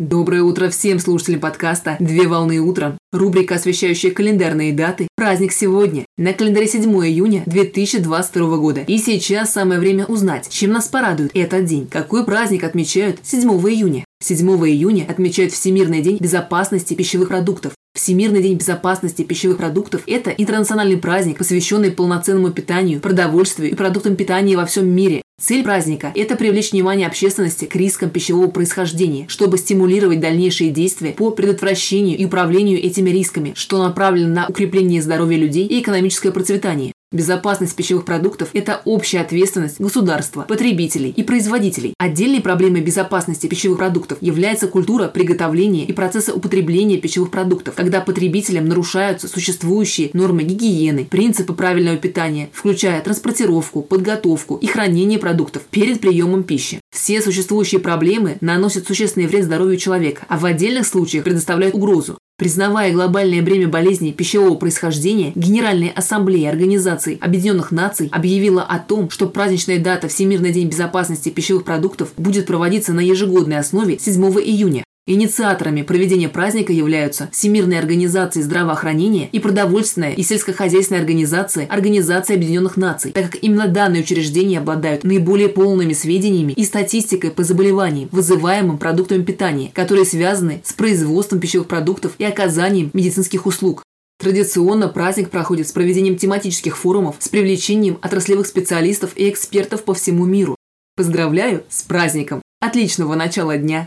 Доброе утро всем слушателям подкаста «Две волны утром». Рубрика, освещающая календарные даты. Праздник сегодня. На календаре 7 июня 2022 года. И сейчас самое время узнать, чем нас порадует этот день. Какой праздник отмечают 7 июня? 7 июня отмечают Всемирный день безопасности пищевых продуктов. Всемирный день безопасности пищевых продуктов – это интернациональный праздник, посвященный полноценному питанию, продовольствию и продуктам питания во всем мире. Цель праздника – это привлечь внимание общественности к рискам пищевого происхождения, чтобы стимулировать дальнейшие действия по предотвращению и управлению этими рисками, что направлено на укрепление здоровья людей и экономическое процветание. Безопасность пищевых продуктов – это общая ответственность государства, потребителей и производителей. Отдельной проблемой безопасности пищевых продуктов является культура приготовления и процесса употребления пищевых продуктов, когда потребителям нарушаются существующие нормы гигиены, принципы правильного питания, включая транспортировку, подготовку и хранение продуктов перед приемом пищи. Все существующие проблемы наносят существенный вред здоровью человека, а в отдельных случаях предоставляют угрозу. Признавая глобальное бремя болезней пищевого происхождения, Генеральная ассамблея Организации Объединенных Наций объявила о том, что праздничная дата Всемирный день безопасности пищевых продуктов будет проводиться на ежегодной основе 7 июня. Инициаторами проведения праздника являются Всемирная организация здравоохранения и продовольственная и сельскохозяйственная организация Организации Объединенных Наций, так как именно данные учреждения обладают наиболее полными сведениями и статистикой по заболеваниям, вызываемым продуктами питания, которые связаны с производством пищевых продуктов и оказанием медицинских услуг. Традиционно праздник проходит с проведением тематических форумов с привлечением отраслевых специалистов и экспертов по всему миру. Поздравляю с праздником! Отличного начала дня!